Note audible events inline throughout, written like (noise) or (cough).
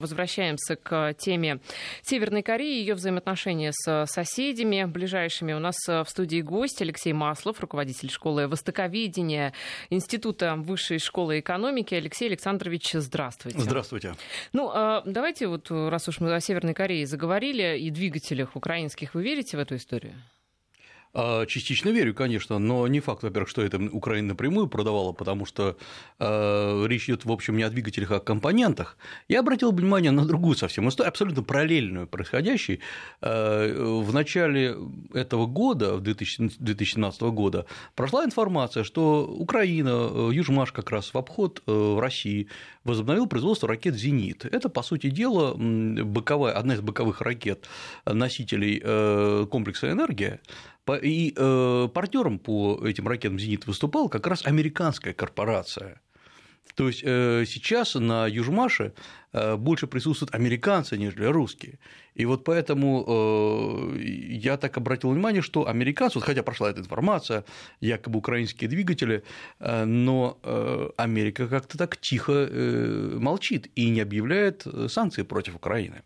Возвращаемся к теме Северной Кореи, ее взаимоотношения с соседями ближайшими. У нас в студии гость Алексей Маслов, руководитель школы востоковедения Института высшей школы экономики. Алексей Александрович, здравствуйте. Здравствуйте. Ну, давайте вот, раз уж мы о Северной Корее заговорили и двигателях украинских, вы верите в эту историю? А, частично верю, конечно, но не факт, во-первых, что это Украина напрямую продавала, потому что э, речь идет, в общем, не о двигателях, а о компонентах. Я обратил внимание на другую совсем историю, абсолютно параллельную происходящей. Э, в начале этого года, в 2017 года, прошла информация, что Украина, Южмаш как раз в обход в России возобновил производство ракет «Зенит». Это, по сути дела, боковая, одна из боковых ракет носителей комплекса «Энергия», и э, партнером по этим ракетам «Зенит» выступала как раз американская корпорация. То есть э, сейчас на Южмаше э, больше присутствуют американцы, нежели русские. И вот поэтому я так обратил внимание, что американцы, вот хотя прошла эта информация, якобы украинские двигатели, но Америка как-то так тихо молчит и не объявляет санкции против Украины.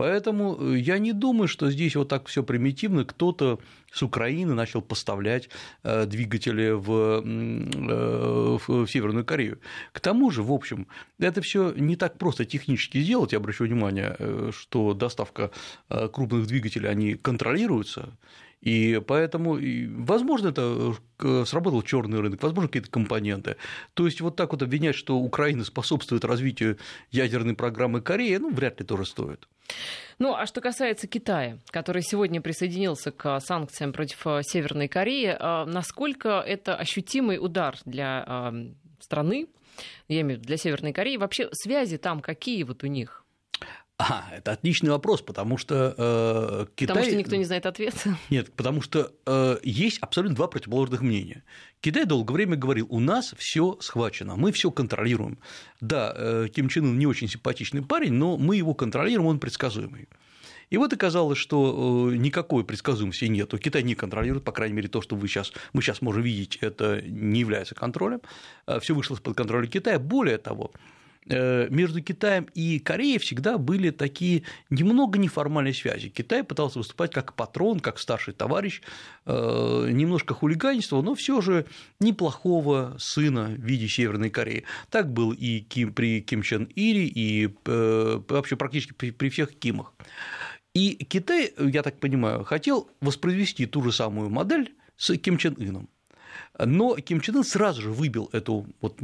Поэтому э, я не думаю, что здесь вот так все примитивно. Кто-то с Украины начал поставлять э, двигатели э, в, в Северную Корею. К тому же, в общем, это все не так просто технически сделать. Я обращу внимание, что доставка крупных двигателей, они контролируются. И поэтому, возможно, это сработал черный рынок, возможно, какие-то компоненты. То есть вот так вот обвинять, что Украина способствует развитию ядерной программы Кореи, ну, вряд ли тоже стоит. Ну, а что касается Китая, который сегодня присоединился к санкциям против э, Северной Кореи, э, насколько это ощутимый удар для э, страны, я имею в виду для Северной Кореи, вообще связи там какие вот у них? А, это отличный вопрос, потому что э, Китай... Потому что никто не знает ответ. Нет, потому что э, есть абсолютно два противоположных мнения. Китай долгое время говорил, у нас все схвачено, мы все контролируем. Да, э, Ким Чен Ын не очень симпатичный парень, но мы его контролируем, он предсказуемый. И вот оказалось, что э, никакой предсказуемости нет. Китай не контролирует, по крайней мере, то, что вы сейчас, мы сейчас можем видеть, это не является контролем. Э, все вышло из-под контроля Китая. Более того, между Китаем и Кореей всегда были такие немного неформальные связи. Китай пытался выступать как патрон, как старший товарищ, э, немножко хулиганистого, но все же неплохого сына в виде Северной Кореи. Так был и Ким, при Ким Чен Ире, и э, вообще практически при, всех Кимах. И Китай, я так понимаю, хотел воспроизвести ту же самую модель с Ким Чен Ыном. Но Ким Чен Ын сразу же выбил эту вот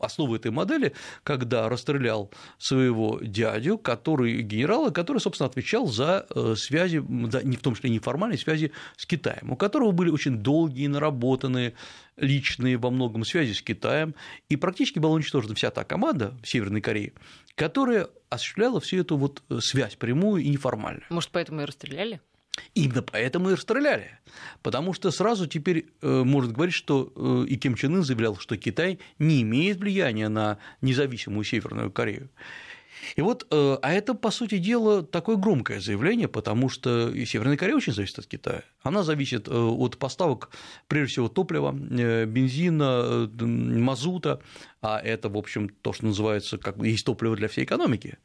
основу этой модели, когда расстрелял своего дядю, который генерала, который, собственно, отвечал за э, связи, за, не в том числе неформальные связи с Китаем, у которого были очень долгие, наработанные личные во многом связи с Китаем, и практически была уничтожена вся та команда в Северной Корее, которая осуществляла всю эту вот э, связь прямую и неформальную. Может, поэтому и расстреляли? Именно поэтому и расстреляли. Потому что сразу теперь э, может говорить, что э, и Ким Чен Ын заявлял, что Китай не имеет влияния на независимую Северную Корею. И вот, э, а это, по сути дела, такое громкое заявление, потому что Северная Корея очень зависит от Китая. Она зависит от поставок, прежде всего, топлива, бензина, мазута, а это, в общем, то, что называется, как есть топливо для всей экономики.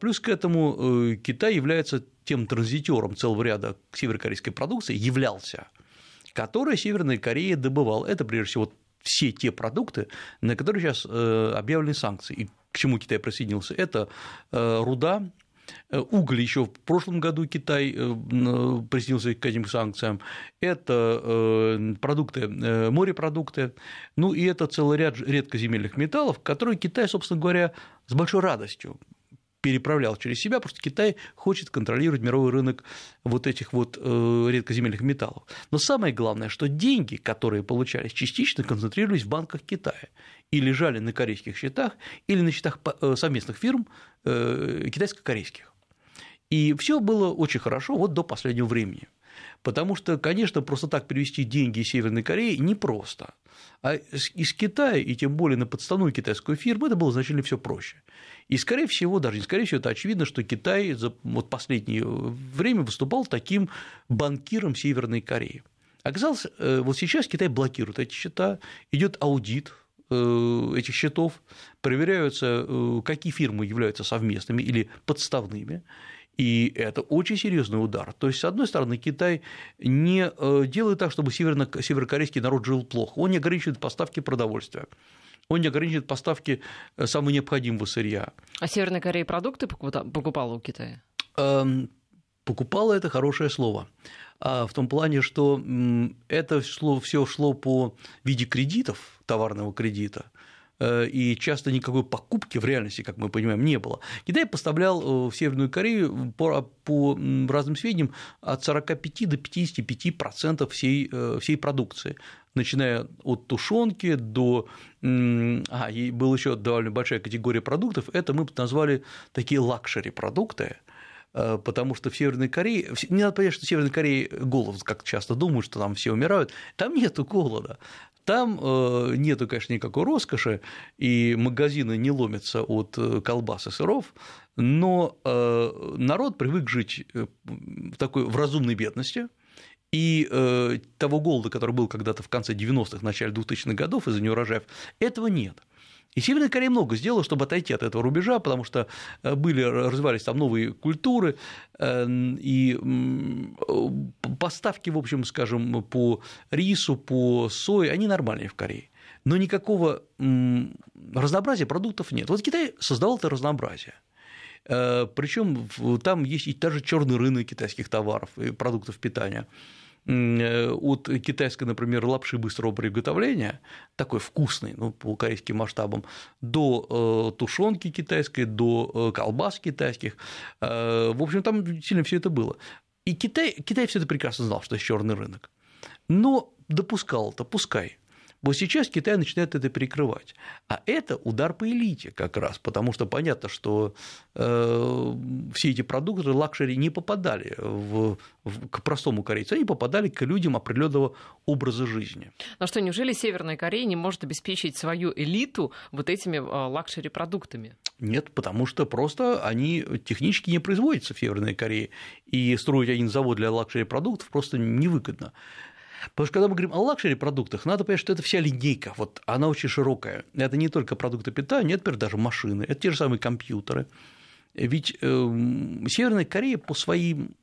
Плюс к этому Китай является тем транзитером целого ряда северокорейской продукции являлся, который Северная Корея добывала. Это, прежде всего, все те продукты, на которые сейчас э, объявлены санкции. И к чему Китай присоединился? Это э, руда, э, Уголь еще в прошлом году Китай присоединился к этим санкциям. Это продукты, морепродукты, ну и это целый ряд редкоземельных металлов, которые Китай, собственно говоря, с большой радостью переправлял через себя, просто Китай хочет контролировать мировой рынок вот этих вот э, редкоземельных металлов. Но самое главное, что деньги, которые получались, частично концентрировались в банках Китая и лежали на корейских счетах или на счетах э, совместных фирм э, китайско-корейских. И все было очень хорошо вот до последнего времени. Потому что, конечно, просто так перевести деньги из Северной Кореи непросто. А из Китая, и тем более на подставную китайскую фирму, это было значительно все проще. И, скорее всего, даже не скорее всего, это очевидно, что Китай за вот последнее время выступал таким банкиром Северной Кореи. Оказалось, э, вот сейчас Китай блокирует эти счета, идет аудит этих счетов, проверяются, какие фирмы являются совместными или подставными. И это очень серьезный удар. То есть, с одной стороны, Китай не делает так, чтобы северокорейский народ жил плохо. Он не ограничивает поставки продовольствия он не ограничивает поставки самого необходимого сырья. А Северная Корея продукты покупала у Китая? Эм, покупала это хорошее слово. А в том плане, что это все шло по виде кредитов, товарного кредита, э, и часто никакой покупки в реальности, как мы понимаем, не было. Китай поставлял э, в Северную Корею по, по разным сведениям от 45 до 55% всей, э, всей продукции начиная от тушенки до... А, и была еще довольно большая категория продуктов, это мы назвали такие luxury продукты, Э, потому что в Северной Корее, не надо понять, что в Северной Корее голод, как часто думают, что там все умирают, там нет голода, там э, нету, конечно, никакой роскоши, и магазины не ломятся от э, колбас и сыров, но народ привык жить в такой в разумной бедности, и того голода, который был когда-то в конце 90-х, начале 2000-х годов из-за неурожаев, этого нет. И Северная Корея много сделала, чтобы отойти от этого рубежа, потому что э, были, развивались там новые культуры, э, и поставки, в общем, скажем, по рису, по сое, они нормальные в Корее. Но никакого разнообразия продуктов нет. Вот Китай создавал это разнообразие. Э, Причем там есть и даже черный рынок китайских товаров и продуктов питания. Э, от китайской, например, лапши быстрого приготовления, такой вкусный, ну, по корейским масштабам, до э, тушенки китайской, до э, колбас китайских. В общем, там сильно все это было. И Китай, Китай все это прекрасно знал, что это черный рынок. Но допускал это, пускай. Вот сейчас Китай начинает это перекрывать. А это удар по элите как раз, потому что понятно, что э, все эти продукты luxury не попадали в, в, к простому корейцу, они попадали к людям определенного образа жизни. Но что, неужели Северная Корея не может обеспечить свою элиту вот этими э, luxury- продуктами? Нет, потому что просто они технически не производятся в Северной Корее, и строить один завод для luxury- продуктов просто невыгодно. Потому что когда мы говорим о luxury продуктах, надо понять, что это вся линейка, вот она очень широкая. Это не только продукты питания, это, например, даже машины, это те же самые компьютеры. Ведь э, Северная Корея по, своим,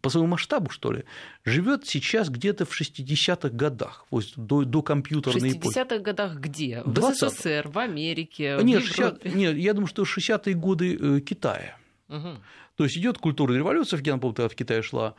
по своему масштабу, что ли, живет сейчас где-то в 60-х годах, до, до компьютерной эпохи. В 60-х годах где? В 20 СССР, в Америке? Нет, в 60, нет, я думаю, что 60-е годы э, Китая. Угу. То есть идет культурная революция, в напомню, в Китае шла,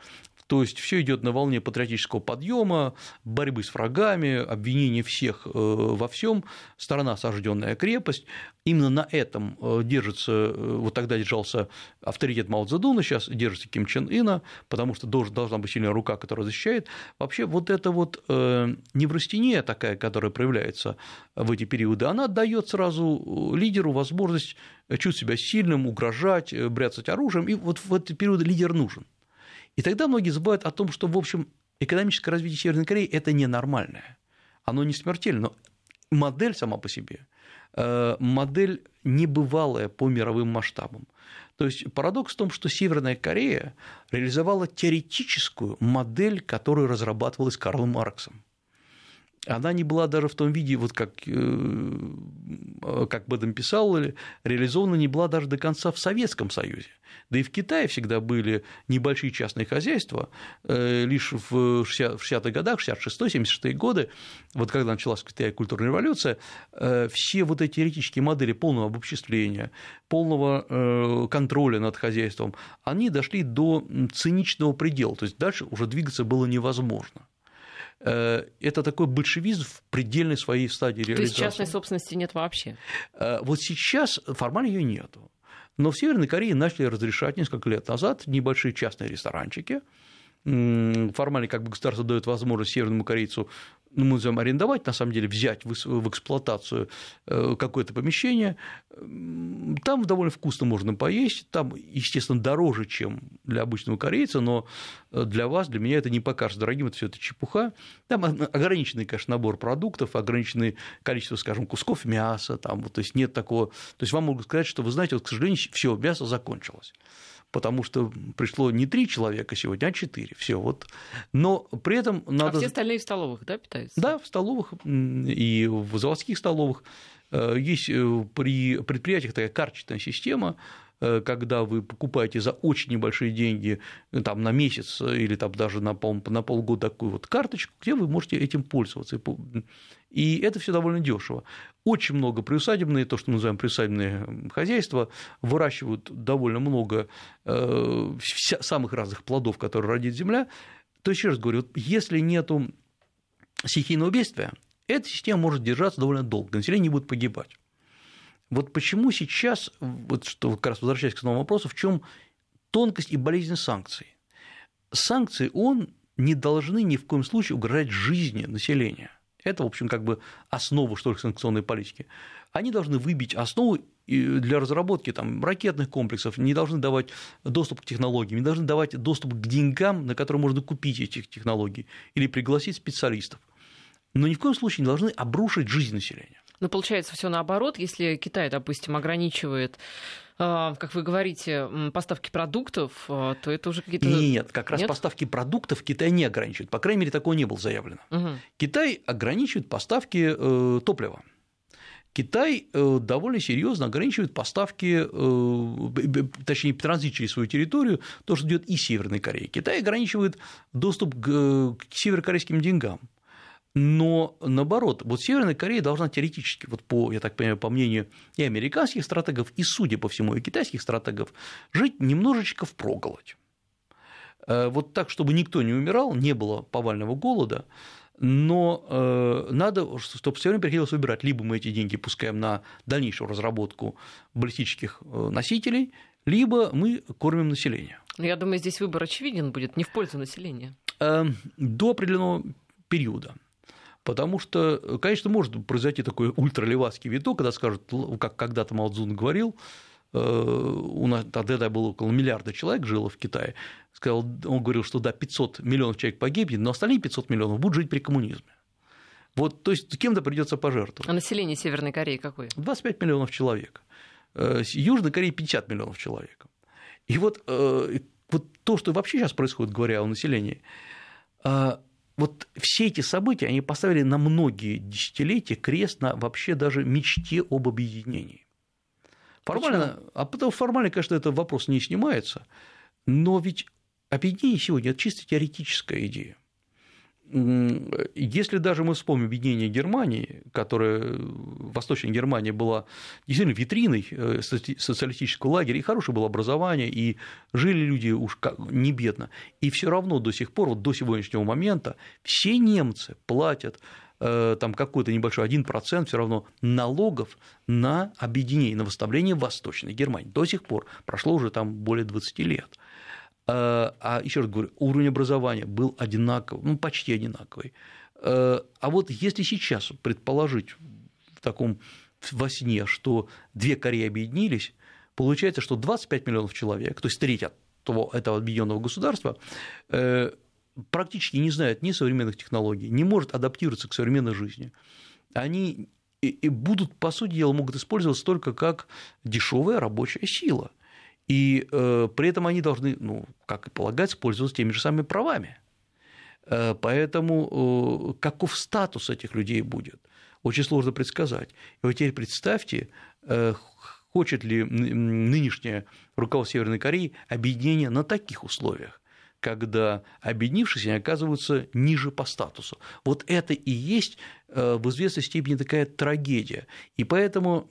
то есть все идет на волне патриотического подъема, борьбы с врагами, обвинения всех э, во всем, страна осажденная крепость. Именно на этом э, держится, э, вот тогда держался авторитет Мао Цзэдуна, сейчас держится Ким Чен Ына, потому что должна быть сильная рука, которая защищает. Вообще вот эта вот неврастения такая, которая проявляется в эти периоды, она дает сразу лидеру возможность чувствовать себя сильным, угрожать, бряцать оружием, и вот в эти периоды лидер нужен. И тогда многие забывают о том, что, в общем, экономическое развитие Северной Кореи – это ненормальное. Оно не смертельно, но модель сама по себе, э, модель небывалая по мировым масштабам. То есть парадокс в том, что Северная Корея реализовала теоретическую модель, которую разрабатывалась Карлом Марксом она не была даже в том виде, вот как, э, как об писал, реализована не была даже до конца в Советском Союзе. Да и в Китае всегда были небольшие частные хозяйства, э, лишь в 60-х годах, 66-76 годы, вот когда началась в культурная революция, э, все вот эти теоретические модели полного обобществления, полного контроля над хозяйством, они дошли до циничного предела, то есть дальше уже двигаться было невозможно. Э, это такой большевизм в предельной своей стадии реализации. То есть частной собственности нет вообще? Э, вот сейчас формально ее нету. Но в Северной Корее начали разрешать несколько лет назад небольшие частные ресторанчики, формально как бы государство дает возможность северному корейцу ну, мы называем арендовать, на самом деле взять в эксплуатацию э, какое-то помещение, там довольно вкусно можно поесть, там, естественно, дороже, чем для обычного корейца, но э, для вас, для меня это не покажется дорогим, это все это чепуха. Там ограниченный, конечно, набор продуктов, ограниченное количество, скажем, кусков мяса, там, то есть нет такого, то есть вам могут сказать, что вы знаете, вот, к сожалению, все мясо закончилось потому что пришло не три человека сегодня, а четыре. Все вот. Но при этом надо... А все остальные в столовых, да, питаются? Да, в столовых и в заводских столовых. Э, есть э, при предприятиях такая карточная система, когда вы покупаете за очень небольшие деньги там, на месяц или там, даже на, пол, на полгода такую вот карточку, где вы можете этим пользоваться. И это все довольно дешево. Очень много приусадебные, то, что мы называем приусадебные хозяйства, выращивают довольно много самых разных плодов, которые родит земля. То есть, еще раз говорю, если нету стихийного бедствия, эта система может держаться довольно долго, население не будет погибать. Вот почему сейчас, вот что как раз возвращаясь к основному вопросу, в чем тонкость и болезнь санкций? Санкции он не должны ни в коем случае угрожать жизни населения. Это, в общем, как бы основа, что ли, санкционной политики. Они должны выбить основу для разработки там, ракетных комплексов, не должны давать доступ к технологиям, не должны давать доступ к деньгам, на которые можно купить эти технологии, или пригласить специалистов – но ни в коем случае не должны обрушить жизнь населения. Ну, получается, все наоборот. Если Китай, допустим, ограничивает а, как вы говорите, поставки продуктов, а, то это уже какие-то... Нет, как раз Нет? поставки продуктов Китай не ограничивает. По крайней мере, такого не было заявлено. Угу. Китай ограничивает поставки э, топлива. Китай э, довольно серьезно ограничивает поставки, э, точнее, транзит через свою территорию, то, что идет из Северной Кореи. Китай ограничивает доступ к северокорейским деньгам. Но наоборот, вот Северная Корея должна теоретически, вот по, я так понимаю, по мнению и американских стратегов, и, судя по всему, и китайских стратегов, жить немножечко в проголодь. Э, вот так, чтобы никто не умирал, не было повального голода, но э, надо, чтобы все время приходилось выбирать, либо мы эти деньги пускаем на дальнейшую разработку баллистических э, носителей, либо мы кормим население. Я думаю, здесь выбор очевиден будет, не в пользу населения. До определенного периода. Потому что, конечно, может произойти такой ультралевацкий виток, когда скажут, как когда-то Мао Цзун говорил, э, у нас тогда было около миллиарда человек жило в Китае, сказал, он говорил, что да, 500 миллионов человек погибнет, но остальные 500 миллионов будут жить при коммунизме. Вот, то есть кем-то придется пожертвовать. А население Северной Кореи какое? 25 миллионов человек. Э, Южной Кореи 50 миллионов человек. И вот, э, вот то, что вообще сейчас происходит, говоря о населении, вот все эти события, они поставили на многие десятилетия крест на вообще даже мечте об объединении. Формально, Почему? а потому формально, конечно, этот вопрос не снимается, но ведь объединение сегодня – это чисто теоретическая идея. Если даже мы вспомним объединение Германии, которая в Восточной Германии была действительно витриной э, социалистического лагеря, и хорошее было образование, и жили люди уж не бедно, и все равно до сих пор, вот до сегодняшнего момента, все немцы платят э, там какой-то небольшой 1% все равно налогов на объединение, на восстановление Восточной Германии. До сих пор, прошло уже там более 20 лет. Э, а еще раз говорю, уровень образования был одинаковый, ну, почти одинаковый. Э, а вот если сейчас предположить в таком во сне, что две Кореи объединились, получается, что 25 миллионов человек, то есть треть от того, этого объединенного государства, э, практически не знают ни современных технологий, не может адаптироваться к современной жизни. Они и будут, по сути дела, могут использоваться только как дешевая рабочая сила – и э, при этом они должны, ну, как и полагать, пользоваться теми же самыми правами. Э, поэтому э, каков статус этих людей будет, очень сложно предсказать. И вот теперь представьте, хочет ли нынешнее руководство Северной Кореи объединение на таких условиях когда объединившись, они оказываются ниже по статусу. Вот это и есть в известной степени такая трагедия. И поэтому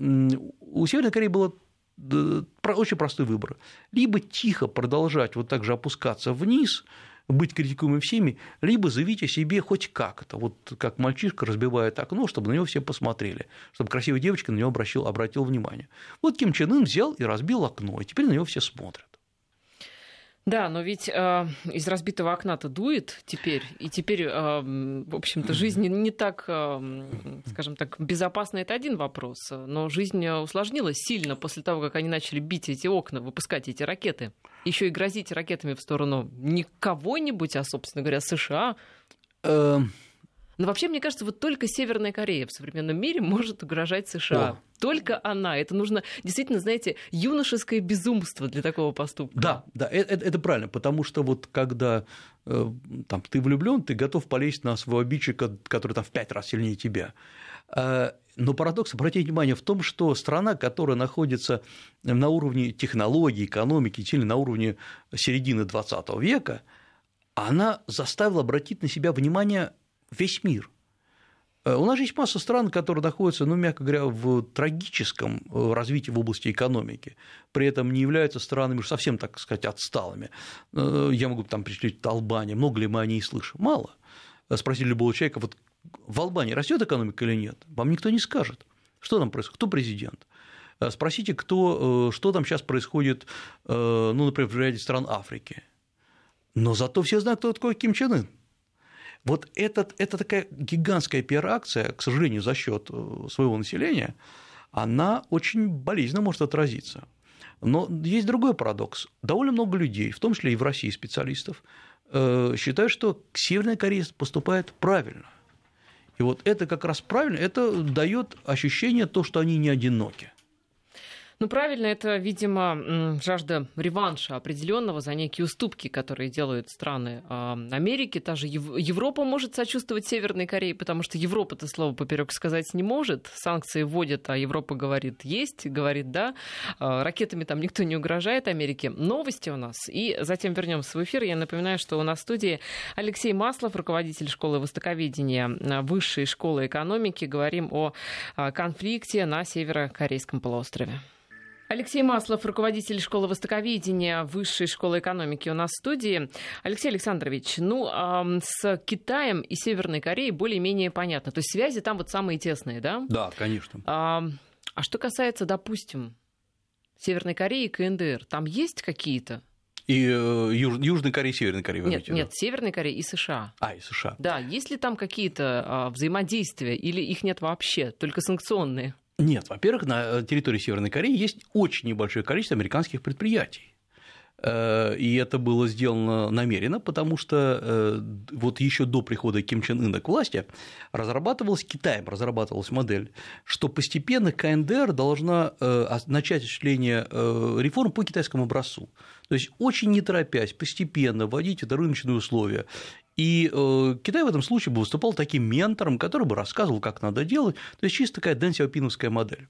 у Северной Кореи было очень простой выбор. Либо тихо продолжать вот так же опускаться вниз, быть критикуемым всеми, либо заявить о себе хоть как-то, вот как мальчишка разбивает окно, чтобы на него все посмотрели, чтобы красивая девочка на него обратил, обратил внимание. Вот Ким Чен Ын взял и разбил окно, и теперь на него все смотрят. Да, но ведь э, из разбитого окна-то дует теперь, и теперь, э, в общем-то, жизнь не, не так, э, скажем так, безопасна. Это один вопрос, но жизнь усложнилась сильно после того, как они начали бить эти окна, выпускать эти ракеты, еще и грозить ракетами в сторону не кого-нибудь, а, собственно говоря, США. Но вообще, мне кажется, вот только Северная Корея в современном мире может угрожать США. О. Только она. Это нужно действительно, знаете, юношеское безумство для такого поступка. Да, да, это, это правильно, потому что вот когда э, там, ты влюблен, ты готов полезть на своего обидчика, который там в пять раз сильнее тебя. Э, но парадокс, обратите внимание, в том, что страна, которая находится на уровне технологий, экономики, или на уровне середины 20 века, она заставила обратить на себя внимание весь мир. Э, у нас есть масса стран, которые находятся, ну, мягко говоря, в трагическом э, развитии в области экономики, при этом не являются странами уж совсем, так сказать, отсталыми. Э, я могу там перечислить Албания, много ли мы о ней слышим? Мало. Спросили любого человека, вот в Албании растет экономика или нет? Вам никто не скажет. Что там происходит? Кто президент? Спросите, кто, что там сейчас происходит, ну, например, в ряде стран Африки. Но зато все знают, кто такой Ким Чен Ын. Вот этот, это такая гигантская пиар-акция, к сожалению, за счет э, своего населения, она очень болезненно может отразиться. Но есть другой парадокс. Довольно много людей, в том числе и в России специалистов, э, считают, что Северная Корея поступает правильно. И вот это как раз правильно, это дает ощущение то, что они не одиноки. Ну, правильно, это, видимо, жажда реванша определенного за некие уступки, которые делают страны а, Америки. Та же Европа может сочувствовать Северной Корее, потому что Европа это слово поперек сказать не может. Санкции вводят, а Европа говорит есть, говорит да. А, ракетами там никто не угрожает Америке. Новости у нас. И затем вернемся в эфир. Я напоминаю, что у нас в студии Алексей Маслов, руководитель школы востоковедения а, Высшей школы экономики. Говорим о конфликте на Северокорейском полуострове. Алексей Маслов, руководитель школы востоковедения Высшей школы экономики у нас в студии. Алексей Александрович, ну, с Китаем и Северной Кореей более-менее понятно. То есть связи там вот самые тесные, да? Да, конечно. А, а что касается, допустим, Северной Кореи и КНДР, там есть какие-то и э, Юж, Южной Кореи, Северной Кореи. Нет, нет, Северной Кореи и США. А, и США. Да, есть ли там какие-то а, взаимодействия или их нет вообще, только санкционные? Нет, во-первых, на э, территории Северной Кореи есть очень небольшое количество американских предприятий. Э, и это было сделано намеренно, потому что э, вот еще до прихода Ким Чен Ына к власти разрабатывалась Китаем, разрабатывалась модель, что постепенно КНДР должна начать осуществление реформ по китайскому образцу. То есть очень не торопясь, постепенно вводить это рыночные условия и э, Китай в этом случае бы выступал таким ментором, который бы рассказывал, как надо делать, то есть чисто такая Дэн Сяопиновская модель.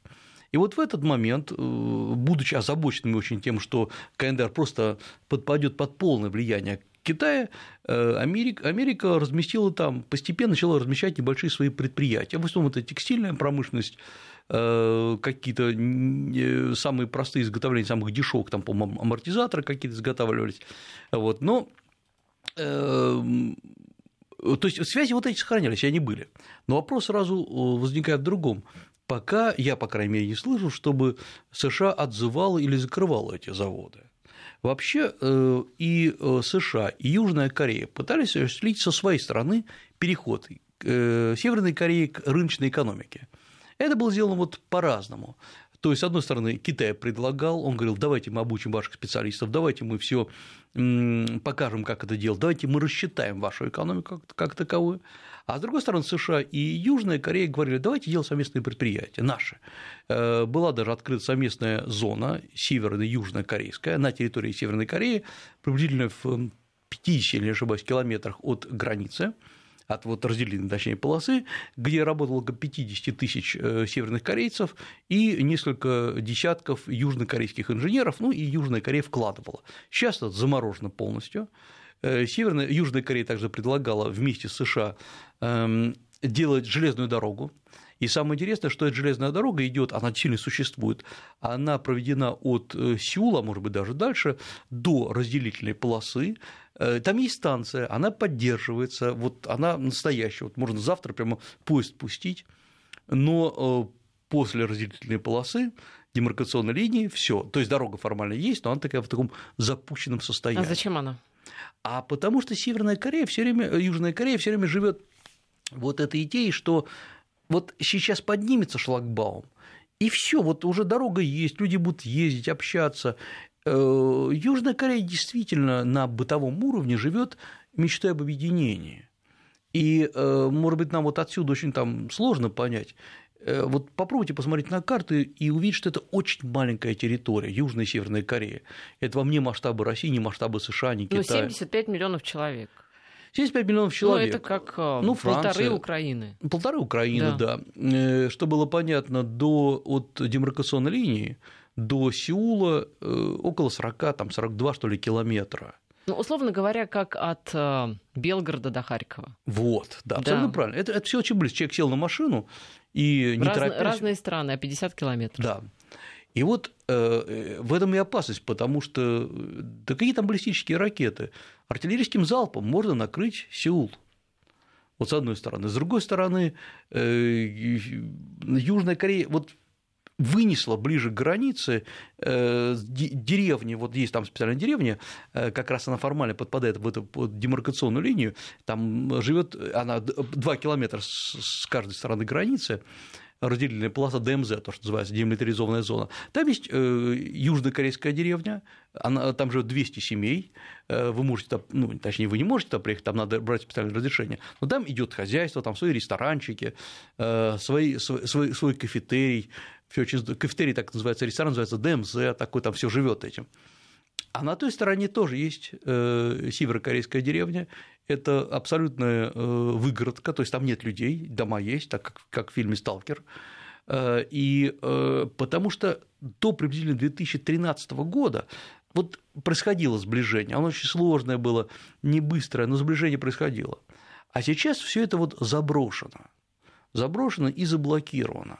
И вот в этот момент, э, будучи озабоченными очень тем, что КНДР просто подпадет под полное влияние Китая, э, Америка, Америка разместила там, постепенно начала размещать небольшие свои предприятия. В основном это текстильная промышленность, какие-то самые простые изготовления самых дешевых, там, по-моему, амортизаторы какие-то изготавливались. Вот. Но то есть связи вот эти сохранялись, они были. Но вопрос сразу э, возникает в другом. Пока я, по крайней мере, не слышу, чтобы США отзывало или закрывало эти заводы. Вообще э, и э, США, и Южная Корея пытались осуществить со своей стороны переход Северной Кореи к рыночной экономике. Это было сделано вот по-разному. То есть, с одной стороны, Китай предлагал, он говорил, давайте мы обучим ваших специалистов, давайте мы все покажем, как это делать, давайте мы рассчитаем вашу экономику как, таковую. А с другой стороны, США и Южная Корея говорили, давайте делать совместные предприятия, наши. Э, была даже открыта совместная зона северная южная корейская на территории Северной Кореи, приблизительно в 50, или не ошибаюсь, километрах от границы от вот разделенной, точнее, полосы, где работало около 50 тысяч э, северных корейцев и несколько десятков южнокорейских инженеров, ну и Южная Корея вкладывала. Сейчас это заморожено полностью. Э, Северная, Южная Корея также предлагала вместе с США эм, делать железную дорогу, и самое интересное, что эта железная дорога идет, она сильно существует, она проведена от э, Сеула, может быть, даже дальше, до разделительной полосы, Э, там есть станция, она поддерживается, вот она настоящая, вот можно завтра прямо поезд пустить, но э, после разделительной полосы демаркационной линии все, то есть дорога формально есть, но она такая в таком запущенном состоянии. А зачем она? А потому что Северная Корея все время, Южная Корея все время живет вот этой идеей, что вот сейчас поднимется шлагбаум, и все, вот уже дорога есть, люди будут ездить, общаться, Э, Южная Корея действительно на бытовом уровне живет мечтой об объединении. И, может быть, нам вот отсюда очень там сложно понять, Э, вот попробуйте посмотреть на карты и увидеть, что это очень маленькая территория, Южная и Северная Корея. Это вам не масштабы России, не масштабы США, не ну, Китая. Ну, 75 миллионов человек. 75 миллионов человек. Ну, это как э, ну, Франция, полторы Украины. Полторы Украины, да. да. Э, что было понятно, до, от демаркационной линии до Сеула около 40, там 42, что ли, километра. Ну, условно говоря, как от э, Белгорода до Харькова. Вот, да, абсолютно да. правильно. Это, это все очень близко. Человек сел на машину и не Раз, торопясь... Разные страны, а 50 километров. Да. И вот э, в этом и опасность, потому что да какие там баллистические ракеты? Артиллерийским залпом можно накрыть Сеул. Вот с одной стороны. С другой стороны, э, Южная Корея, вот вынесла ближе к границе э, деревни, вот есть там специальная деревня, э, как раз она формально подпадает в эту под демаркационную линию, там живет она 2 километра с каждой стороны границы, разделительная полоса ДМЗ, то, что называется демилитаризованная зона. Там есть южнокорейская деревня, она, там живет 200 семей, э, вы можете там, ну, точнее, вы не можете туда приехать, там надо брать специальное разрешение, но там идет хозяйство, там свои ресторанчики, э, свои, свой, свой, кафетерий, все очень кафетерий так называется, ресторан называется ДМЗ, такой там все живет этим. А на той стороне тоже есть э, северокорейская деревня. Это абсолютная э, выгородка, то есть там нет людей, дома есть, так как, как в фильме «Сталкер». Э, и э, потому что до приблизительно 2013 года вот происходило сближение, оно очень сложное было, не быстрое, но сближение происходило. А сейчас все это вот заброшено, заброшено и заблокировано.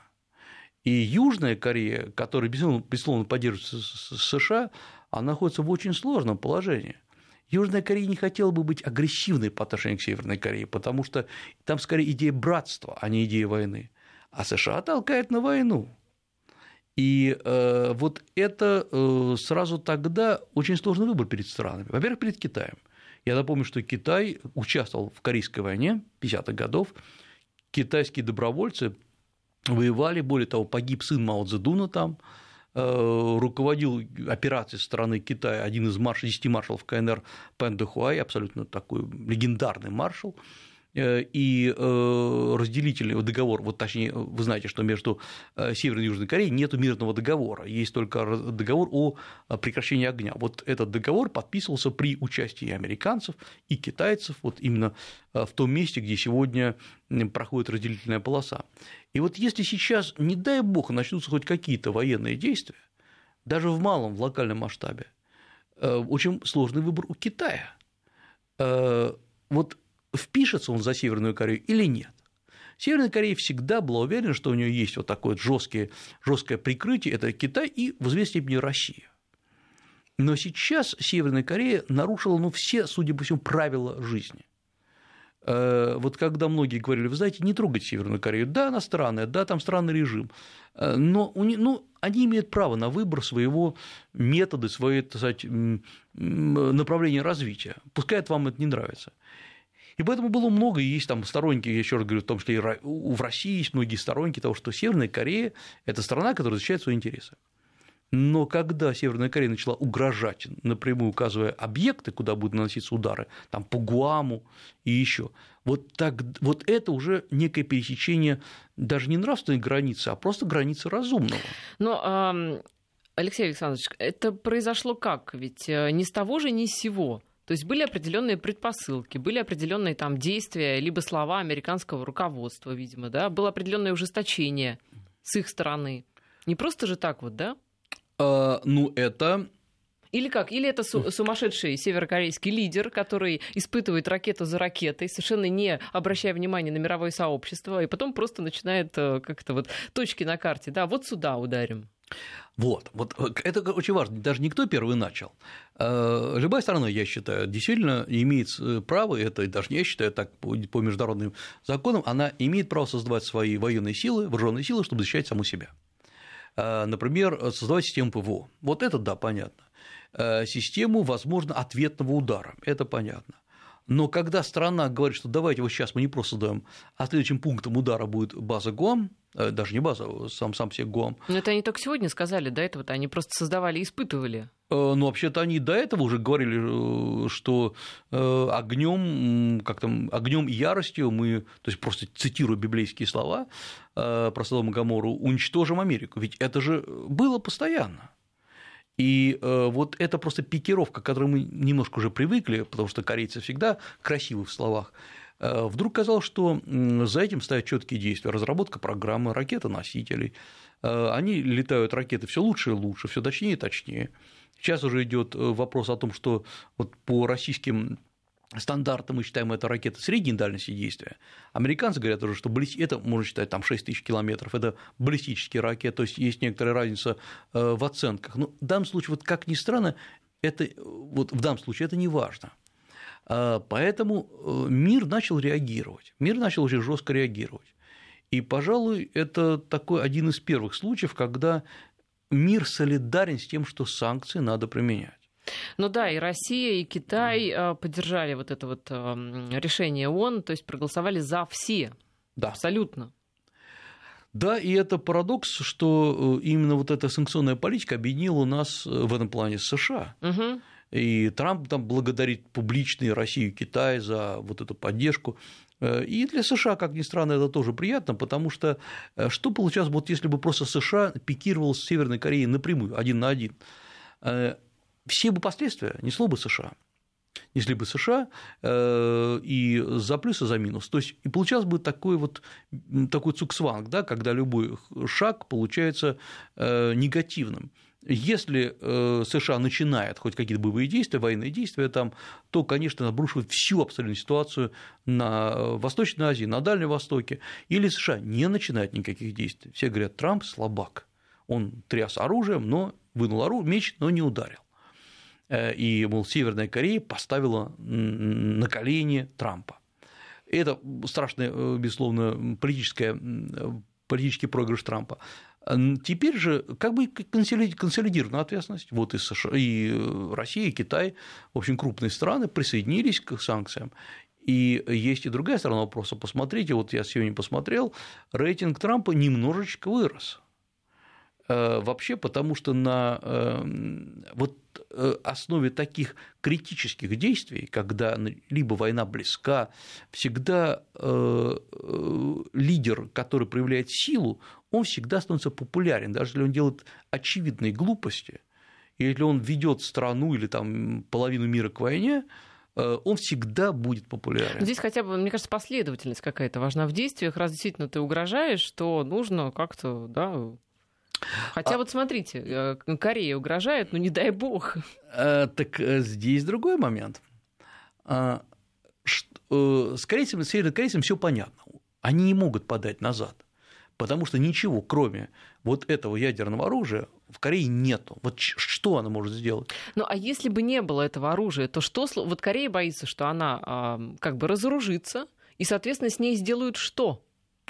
И Южная Корея, которая, безусловно, поддерживается США, она находится в очень сложном положении. Южная Корея не хотела бы быть агрессивной по отношению к Северной Корее, потому что там скорее идея братства, а не идея войны. А США толкает на войну. И э, вот это э, сразу тогда очень сложный выбор перед странами. Во-первых, перед Китаем. Я напомню, что Китай участвовал в Корейской войне 50-х годов. Китайские добровольцы воевали, более того, погиб сын Мао Цзэдуна там, э, руководил операцией страны Китая один из марш... 10 маршалов КНР Пен Дэхуай, абсолютно такой легендарный маршал, и э, разделительный договор, вот точнее, вы знаете, что между э, Северной и Южной Кореей нет мирного договора, есть только договор о прекращении огня. Вот этот договор подписывался при участии американцев и китайцев, вот именно в том месте, где сегодня проходит разделительная полоса. И вот если сейчас, не дай бог, начнутся хоть какие-то военные действия, даже в малом, в локальном масштабе, очень сложный выбор у Китая. Вот впишется он за Северную Корею или нет. Северная Корея всегда была уверена, что у нее есть вот такое жесткое, жесткое прикрытие, это Китай и в известной степени Россия. Но сейчас Северная Корея нарушила ну, все, судя по всему, правила жизни. Э, вот когда многие говорили, вы знаете, не трогать Северную Корею, да, она странная, да, там странный режим, э, но у них, ну, они имеют право на выбор своего метода, своего направления развития. Пускай это вам это не нравится. И поэтому было много, и есть там сторонники, я еще раз говорю, в том числе и в России есть многие сторонники того, что Северная Корея – это страна, которая защищает свои интересы. Но когда Северная Корея начала угрожать, напрямую указывая объекты, куда будут наноситься удары, там по Гуаму и еще, вот, так, вот это уже некое пересечение даже не нравственной границы, а просто границы разумного. Но, Алексей Александрович, это произошло как? Ведь э, ни с того же, ни с сего. То есть были определенные предпосылки, были определенные там действия, либо слова американского руководства, видимо, да, было определенное ужесточение с их стороны. Не просто же так вот, да? А, ну, это или как? Или это сумасшедший северокорейский лидер, который испытывает ракету за ракетой, совершенно не обращая внимания на мировое сообщество, и потом просто начинает э, как-то вот точки на карте. Да, вот сюда ударим. Вот, вот э, это очень важно. Даже никто первый начал. Э, любая страна, я считаю, действительно имеет э, право, это даже не я считаю так по международным законам, она имеет право создавать свои военные силы, вооруженные силы, чтобы защищать саму себя. Например, создавать систему ПВО. Вот это да, понятно. Систему, возможно, ответного удара. Это понятно. Но когда страна говорит, что давайте вот сейчас мы не просто создаем, а следующим пунктом удара будет база ГУАМ, э, даже не база, а сам, сам себе ГУАМ. Но это они только сегодня сказали, до этого-то они просто создавали и испытывали. Ну, вообще-то они до этого уже говорили, что огнем, как там, огнем и яростью мы, то есть просто цитирую библейские слова про Содом Гамору, уничтожим Америку. Ведь это же было постоянно. И э, вот это просто пикировка, к которой мы немножко уже привыкли, потому что корейцы всегда красивы в словах. Э, вдруг казалось, что за этим стоят четкие действия, разработка программы, ракетоносителей. Э, они летают ракеты все лучше и лучше, все точнее и точнее. Сейчас уже идет вопрос о том, что вот по российским стандартом мы считаем это ракета средней дальности действия. Американцы говорят уже, что это можно считать там 6 тысяч километров, это баллистические ракеты, то есть есть некоторая разница э, в оценках. Но в данном случае, вот как ни странно, это, вот в данном случае это не важно. А, поэтому э, мир начал реагировать, мир начал очень жестко реагировать. И, пожалуй, это такой один из первых случаев, когда мир солидарен с тем, что санкции надо применять. Ну да, и Россия, и Китай э, поддержали вот это вот эм, решение ООН, то есть проголосовали за все. Да. Абсолютно. Да, и это парадокс, что э, именно вот эта санкционная политика объединила нас э, в этом плане с США. Угу. И Трамп там благодарит публично и Россию, и Китай за вот эту поддержку. И для США, как ни странно, это тоже приятно, потому что что получалось, вот если бы просто США пикировал с Северной Кореей напрямую, один на один, все бы последствия несло бы США. Несли бы США э, и за плюс, и за минус. То есть, и получался бы такой вот такой цуксванг, да, когда любой шаг получается э, негативным. Если э, США начинает хоть какие-то боевые действия, военные действия там, то, конечно, обрушивает всю абсолютно ситуацию на Восточной Азии, на Дальнем Востоке. Или США не начинает никаких действий. Все говорят, Трамп слабак. Он тряс оружием, но вынул оружие, меч, но не ударил. Э, и, мол, Северная Корея поставила на колени Трампа. Это страшная, э, безусловно, политическая, политический проигрыш Трампа. Теперь же как бы консолидирована ответственность. Вот и, США, и Россия, и Китай, в общем, крупные страны присоединились к санкциям. И есть и другая сторона вопроса. Посмотрите, вот я сегодня посмотрел, рейтинг Трампа немножечко вырос. Э, вообще, потому что на вот Э, основе таких критических действий, когда либо война близка, всегда э, лидер, который проявляет силу, он всегда становится популярен, даже если он делает очевидные глупости, и если он ведет страну или там половину мира к войне, он всегда будет популярен. Здесь хотя бы, мне кажется, последовательность какая-то важна в действиях. Раз действительно ты угрожаешь, что нужно как-то да, Хотя а... вот смотрите, э, Корея угрожает, но не дай бог. А, так э, здесь другой момент. А, что, с корейцами, с северокорейцами все понятно. Они не могут подать назад, потому что ничего, кроме вот этого ядерного оружия, в Корее нету. Вот что она может сделать? Ну, а если бы не было этого оружия, то что... Вот Корея боится, что она как бы разоружится, и, соответственно, с ней сделают что?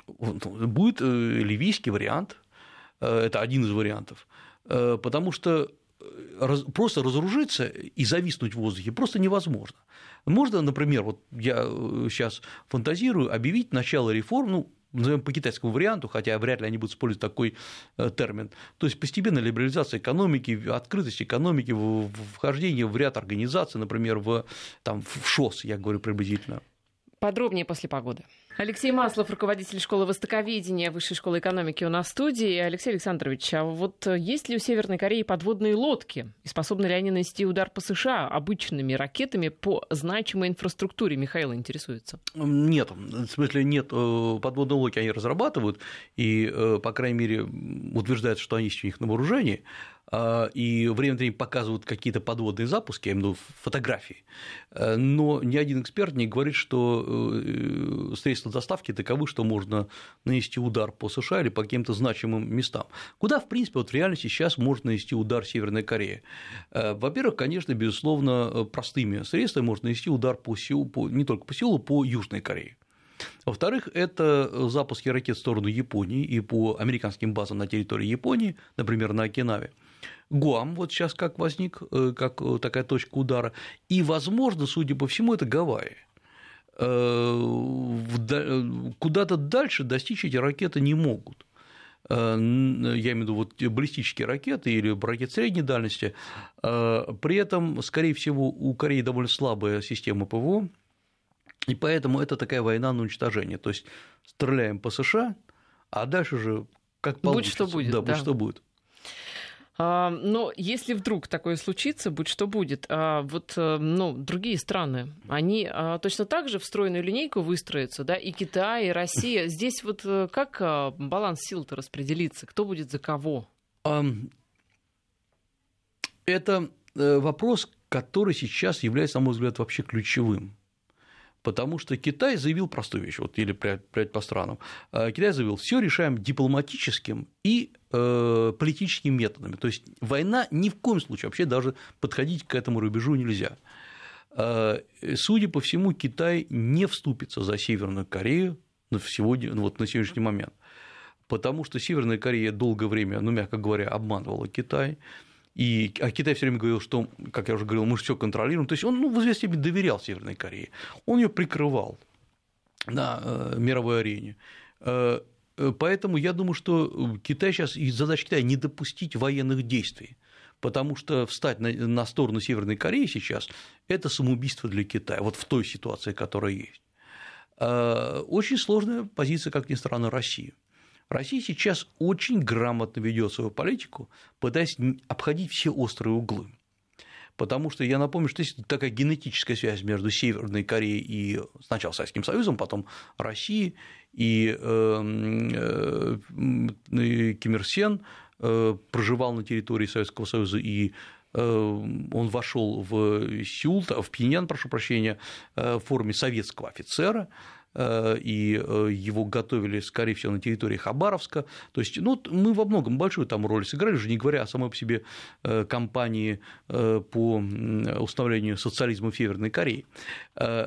Будет ливийский вариант, это один из вариантов. Э, потому что э, просто разоружиться и зависнуть в воздухе просто невозможно. Можно, например, вот я сейчас фантазирую, объявить начало реформ, ну, назовем по китайскому варианту, хотя вряд ли они будут использовать такой термин, то есть постепенно либерализация экономики, открытость экономики, вхождение в ряд организаций, например, в, там, в ШОС, я говорю приблизительно. Подробнее после погоды. Алексей Маслов, руководитель школы востоковедения Высшей школы экономики у нас в студии. Алексей Александрович, а вот есть ли у Северной Кореи подводные лодки? И способны ли они нанести удар по США обычными ракетами по значимой инфраструктуре? Михаил интересуется. Нет, в смысле нет. Э, подводные лодки они разрабатывают, и, э, по крайней мере, утверждают, что они у них на вооружении. А, и время от времени показывают какие-то подводные запуски, я имею в виду фотографии, э, но ни один эксперт не говорит, что э, средства доставки таковы, что можно нанести удар по США или по каким-то значимым местам. Куда, в принципе, вот в реальности сейчас может нанести удар Северная Корея? Э, во-первых, конечно, безусловно, простыми средствами можно нанести удар по Сеулу, по, не только по Сеулу, по Южной Корее. Во-вторых, это запуски ракет в сторону Японии и по американским базам на территории Японии, например, на Окинаве. Гуам вот сейчас как возник, э, как э, такая точка удара, и, возможно, судя по всему, это Гавайи. Э, куда-то дальше достичь эти ракеты не могут. я имею в виду вот баллистические ракеты или ракеты средней дальности, при этом, скорее всего, у Кореи довольно слабая система ПВО, и поэтому это такая война на уничтожение. То есть стреляем по США, а дальше же как получится. Будь что будет. Да, будь что будет. А, но если вдруг такое случится, будь что будет, а, вот э, ну, другие страны, они а, точно так же в стройную линейку выстроятся, да, и Китай, и Россия. (laughs) Здесь вот э, как баланс сил-то распределится? Кто будет за кого? Это э, вопрос, который сейчас является, на мой взгляд, вообще ключевым потому что Китай заявил простую вещь, вот или прядь по странам. А, Китай заявил, все решаем дипломатическим и э, политическими методами. То есть война ни в коем случае вообще даже подходить к этому рубежу нельзя. А, судя по всему, Китай не вступится за Северную Корею сегодня, вот на сегодняшний момент, потому что Северная Корея долгое время, ну, мягко говоря, обманывала Китай. И, а Китай все время говорил, что, как я уже говорил, мы же все контролируем. То есть он ну, в известной степени доверял Северной Корее. Он ее прикрывал на э, мировой арене. Э, э, поэтому я думаю, что Китай сейчас, и задача Китая не допустить военных действий. Потому что встать на, на сторону Северной Кореи сейчас – это самоубийство для Китая, вот в той ситуации, которая есть. Очень сложная позиция, как ни странно, России. Россия сейчас очень грамотно ведет свою политику, пытаясь обходить все острые углы. Потому что я напомню, что есть такая генетическая связь между Северной Кореей и сначала Советским Союзом, потом Россией, и, э, э, Ким Ир Сен э, проживал на территории Советского Союза и он вошел в Сеул, в Пхеньян, прошу прощения, в форме советского офицера, Э, и э, его готовили, скорее всего, на территории Хабаровска. То есть, ну, мы во многом большую там роль сыграли, уже не говоря о самой по себе э, кампании по установлению социализма в Северной Корее.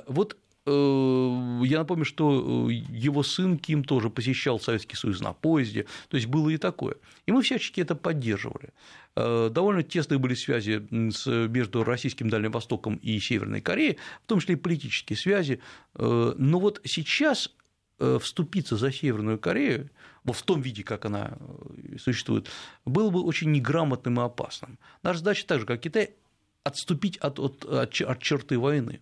Вот я напомню, что его сын Ким тоже посещал Советский Союз на поезде, то есть было и такое. И мы всячески это поддерживали. Э, довольно тесные были связи между российским Дальним Востоком и Северной Кореей, в том числе и политические связи. Э, но вот сейчас э, вступиться за Северную Корею, в том виде, как она существует, было бы очень неграмотным и опасным. Наша задача так же, как Китай, отступить от, от, от черты войны.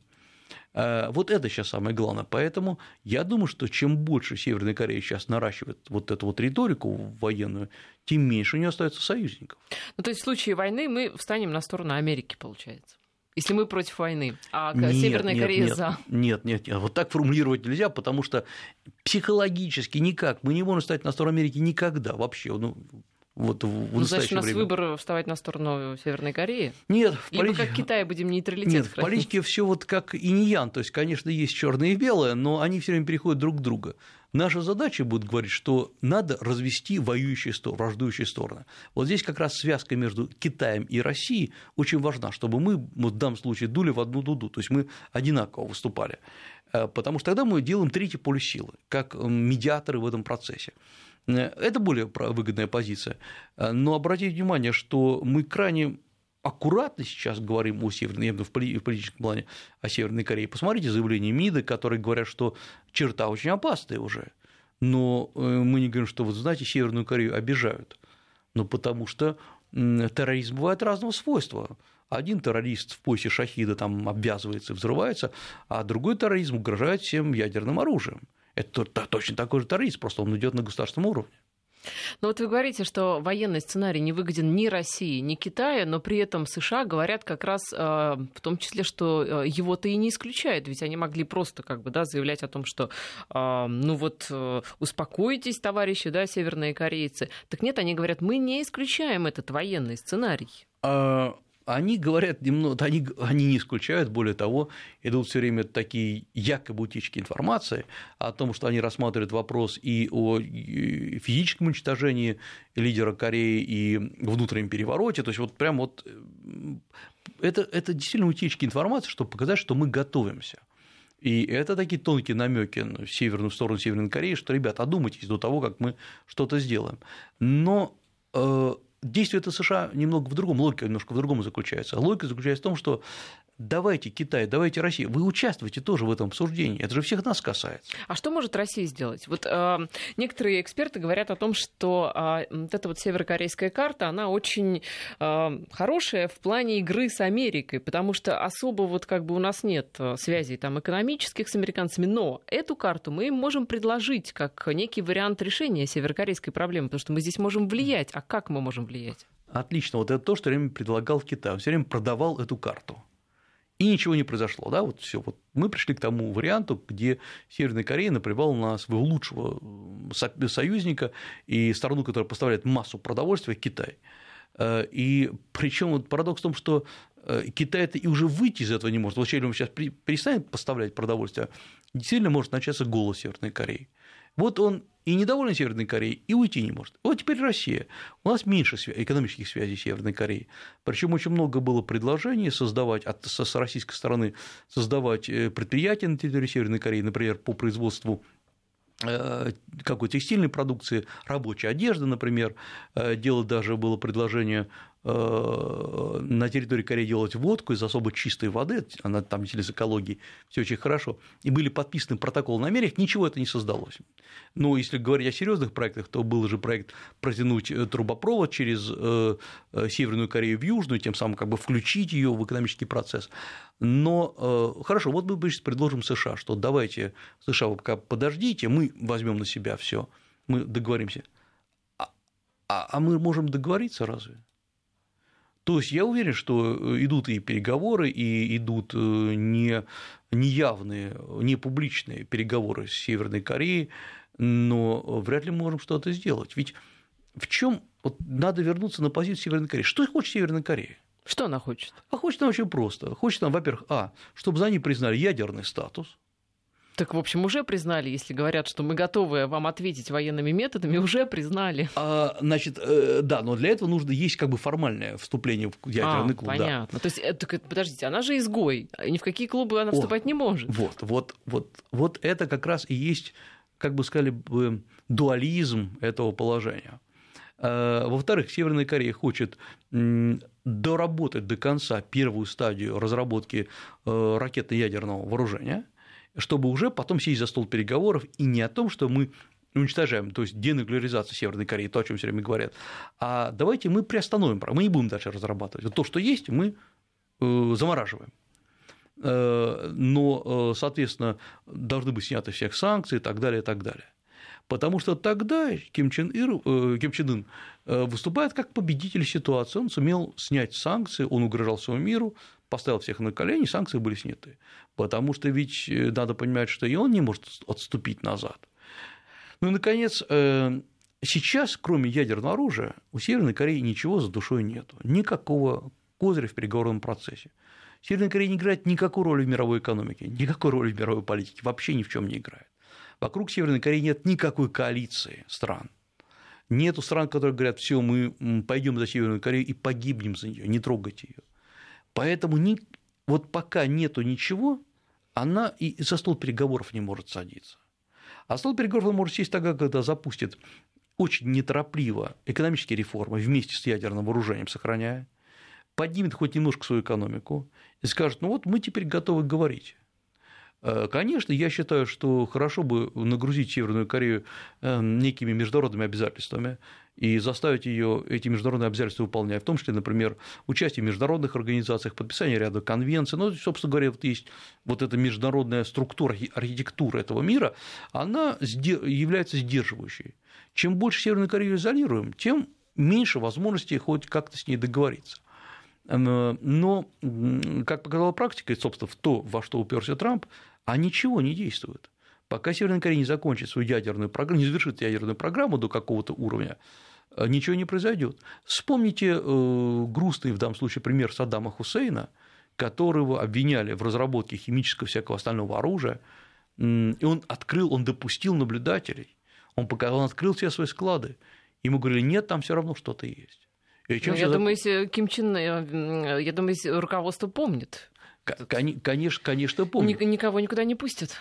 Э, вот это сейчас самое главное. Поэтому я думаю, что чем больше Северная Корея сейчас наращивает вот эту вот риторику военную, тем меньше у нее остается союзников. Ну, то есть в случае войны мы встанем на сторону Америки, получается. Если мы против войны, а нет, Северная нет, Корея нет, за. Нет, нет, нет, вот так формулировать нельзя, потому что психологически никак мы не можем стать на сторону Америки никогда вообще. Ну, вот в, ну, значит, у нас время. выбор вставать на сторону Северной Кореи? Нет, в Либо политике... как Китай будем нейтралитет Нет, в политике все вот как иньян, то есть, конечно, есть черное и белое, но они все время переходят друг к другу. Наша задача будет говорить, что надо развести воюющие стороны, враждующие стороны. Вот здесь как раз связка между Китаем и Россией очень важна, чтобы мы вот в данном случае дули в одну дуду, то есть мы одинаково выступали. Э, потому что тогда мы делаем третий поле силы, как медиаторы в этом процессе. Э, это более выгодная позиция. Э, но обратите внимание, что мы крайне аккуратно сейчас говорим о Северной, в политическом плане о Северной Корее. Посмотрите заявление МИДа, которые говорят, что черта очень опасная уже. Но мы не говорим, что, вот знаете, Северную Корею обижают. Но потому что терроризм бывает разного свойства. Один террорист в поясе шахида там обвязывается и взрывается, а другой терроризм угрожает всем ядерным оружием. Это точно такой же терроризм, просто он идет на государственном уровне. Но вот вы говорите, что военный сценарий не выгоден ни России, ни Китаю, но при этом США говорят как раз э, в том числе, что э, его-то и не исключают, ведь они могли просто как бы, да, заявлять о том, что э, ну вот успокойтесь, товарищи, да, северные корейцы. Так нет, они говорят, мы не исключаем этот военный сценарий. А, они говорят немного, они, они не исключают, более того, идут все время такие якобы утечки информации о том, что они рассматривают вопрос и о физическом уничтожении лидера Кореи и внутреннем перевороте, то есть вот прям вот э, это, это действительно утечки информации, чтобы показать, что мы готовимся. И это такие тонкие намеки в северную сторону Северной Кореи, что, ребята, одумайтесь до того, как мы что-то сделаем. Но э, действие это США немного в другом, логика немножко в другом заключается. Логика заключается в том, что давайте Китай, давайте Россия, вы участвуйте тоже в этом обсуждении, это же всех нас касается. А что может Россия сделать? Вот э, некоторые эксперты говорят о том, что э, вот эта вот северокорейская карта, она очень э, хорошая в плане игры с Америкой, потому что особо вот как бы у нас нет э, связей там экономических с американцами, но эту карту мы им можем предложить как некий вариант решения северокорейской проблемы, потому что мы здесь можем влиять. А как мы можем влиять? Отлично, вот это то, что время предлагал Китай, он все время продавал эту карту и ничего не произошло. Да? Вот все. Вот мы пришли к тому варианту, где Северная Корея напрягала нас в лучшего союзника и страну, которая поставляет массу продовольствия, Китай. Э, и причем вот парадокс в том, что э, Китай это и уже выйти из этого не может. Вот если он сейчас перестанет поставлять продовольствие, действительно может начаться голод Северной Кореи. Вот он и недоволен Северной Кореей, и уйти не может. Вот теперь Россия. У нас меньше экономических связей с Северной Кореей. Причем очень много было предложений создавать от, с российской стороны создавать э, предприятия на территории Северной Кореи, например, по производству э, какой текстильной продукции, рабочей одежды, например. Э, дело даже было предложение на территории Кореи делать водку из особо чистой воды, она там с экологией, все очень хорошо, и были подписаны протоколы намерений, ничего это не создалось. Но если говорить о серьезных проектах, то был же проект протянуть э, трубопровод через э, Северную Корею в Южную, тем самым как бы включить ее в экономический процесс. Но хорошо, вот мы предложим США, что давайте, США, вы пока подождите, мы возьмем на себя все, мы договоримся. А, а, а мы можем договориться разве? То есть я уверен, что э, идут и переговоры, и идут э, не неявные, не публичные переговоры с Северной Кореей, но вряд ли мы можем что-то сделать. Ведь в чем вот надо вернуться на позицию Северной Кореи? Что хочет Северная Корея? Что она хочет? А хочет она очень просто. Хочет она, во-первых, а, чтобы за ней признали ядерный статус, так, в общем, уже признали, если говорят, что мы готовы вам ответить военными методами, уже признали. А, значит, э, да, но для этого нужно есть как бы формальное вступление в ядерный а, клуб. Понятно. Да. То есть, это, подождите, она же изгой, ни в какие клубы она вступать О, не может. Вот, вот, вот, вот это как раз и есть, как бы сказали бы, дуализм этого положения. А, во-вторых, Северная Корея хочет доработать до конца первую стадию разработки э, ракетно-ядерного вооружения – чтобы уже потом сесть за стол переговоров и не о том, что мы уничтожаем, то есть денуклеаризация Северной Кореи, то, о чем все время говорят, а давайте мы приостановим, мы не будем дальше разрабатывать. То, что есть, мы э, замораживаем. Э, но, э, соответственно, должны быть сняты всех санкций и так далее, и так далее. Потому что тогда Ким Чен, Ир, Ким Чен Ын выступает как победитель ситуации. Он сумел снять санкции, он угрожал всему миру, поставил всех на колени, санкции были сняты. Потому что ведь э, надо понимать, что и он не может отступить назад. Ну и, наконец, э, сейчас, кроме ядерного оружия, у Северной Кореи ничего за душой нет. Никакого козыря в переговорном процессе. Северная Корея не играет никакой роли в мировой экономике, никакой роли в мировой политике, вообще ни в чем не играет. Вокруг Северной Кореи нет никакой коалиции стран. Нету стран, которые говорят, все, мы пойдем за Северную Корею и погибнем за нее, не трогайте ее. Поэтому ни, вот пока нету ничего, она и за стол переговоров не может садиться. А стол переговоров он может сесть тогда, когда запустит очень неторопливо экономические реформы вместе с ядерным вооружением сохраняя, поднимет хоть немножко свою экономику и скажет, ну вот мы теперь готовы говорить. Э, конечно, я считаю, что хорошо бы нагрузить Северную Корею э, некими международными обязательствами и заставить ее эти международные обязательства выполнять, в том числе, например, участие в международных организациях, подписание ряда конвенций. Ну, собственно говоря, вот есть вот эта международная структура, архитектура этого мира, она является сдерживающей. Чем больше Северную Корею изолируем, тем меньше возможностей хоть как-то с ней договориться. Но, как показала практика, собственно, в то, во что уперся Трамп, а ничего не действует. Пока Северная Корея не закончит свою ядерную программу, не завершит ядерную программу до какого-то уровня, э, ничего не произойдет. Вспомните э, грустный в данном случае пример Саддама Хусейна, которого обвиняли в разработке химического всякого остального оружия, и он открыл, он допустил наблюдателей, он, пока он открыл все свои склады, ему говорили, нет, там все равно что-то есть. И чем ну, я думаю, если Ким Чен, э, я думаю, руководство помнит. Конечно, конечно, помнит. Никого никуда не пустят.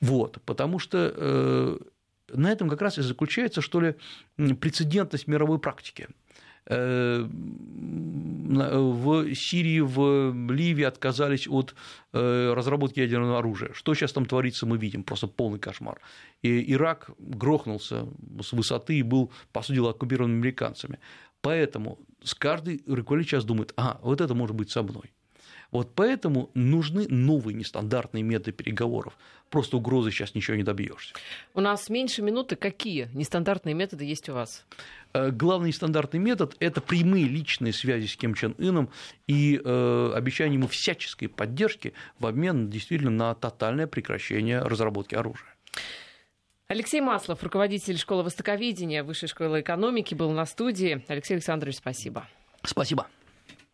Вот, потому что э, на этом как раз и заключается, что ли, прецедентность мировой практики. в Сирии, в Ливии отказались от разработки ядерного оружия. Что сейчас там творится, мы видим, просто полный кошмар. И Ирак грохнулся с высоты и был, по сути дела, оккупирован американцами. Поэтому с каждый руководитель сейчас думает, а, вот это может быть со мной. Вот поэтому нужны новые нестандартные методы переговоров. Просто угрозы сейчас ничего не добьешься. У нас меньше минуты. Какие нестандартные методы есть у вас? Э, главный нестандартный метод – это прямые личные связи с Ким Чен Ыном и э, обещание ему всяческой поддержки в обмен действительно на тотальное прекращение разработки оружия. Алексей Маслов, руководитель школы востоковедения Высшей школы экономики, был на студии. Алексей Александрович, спасибо. Спасибо.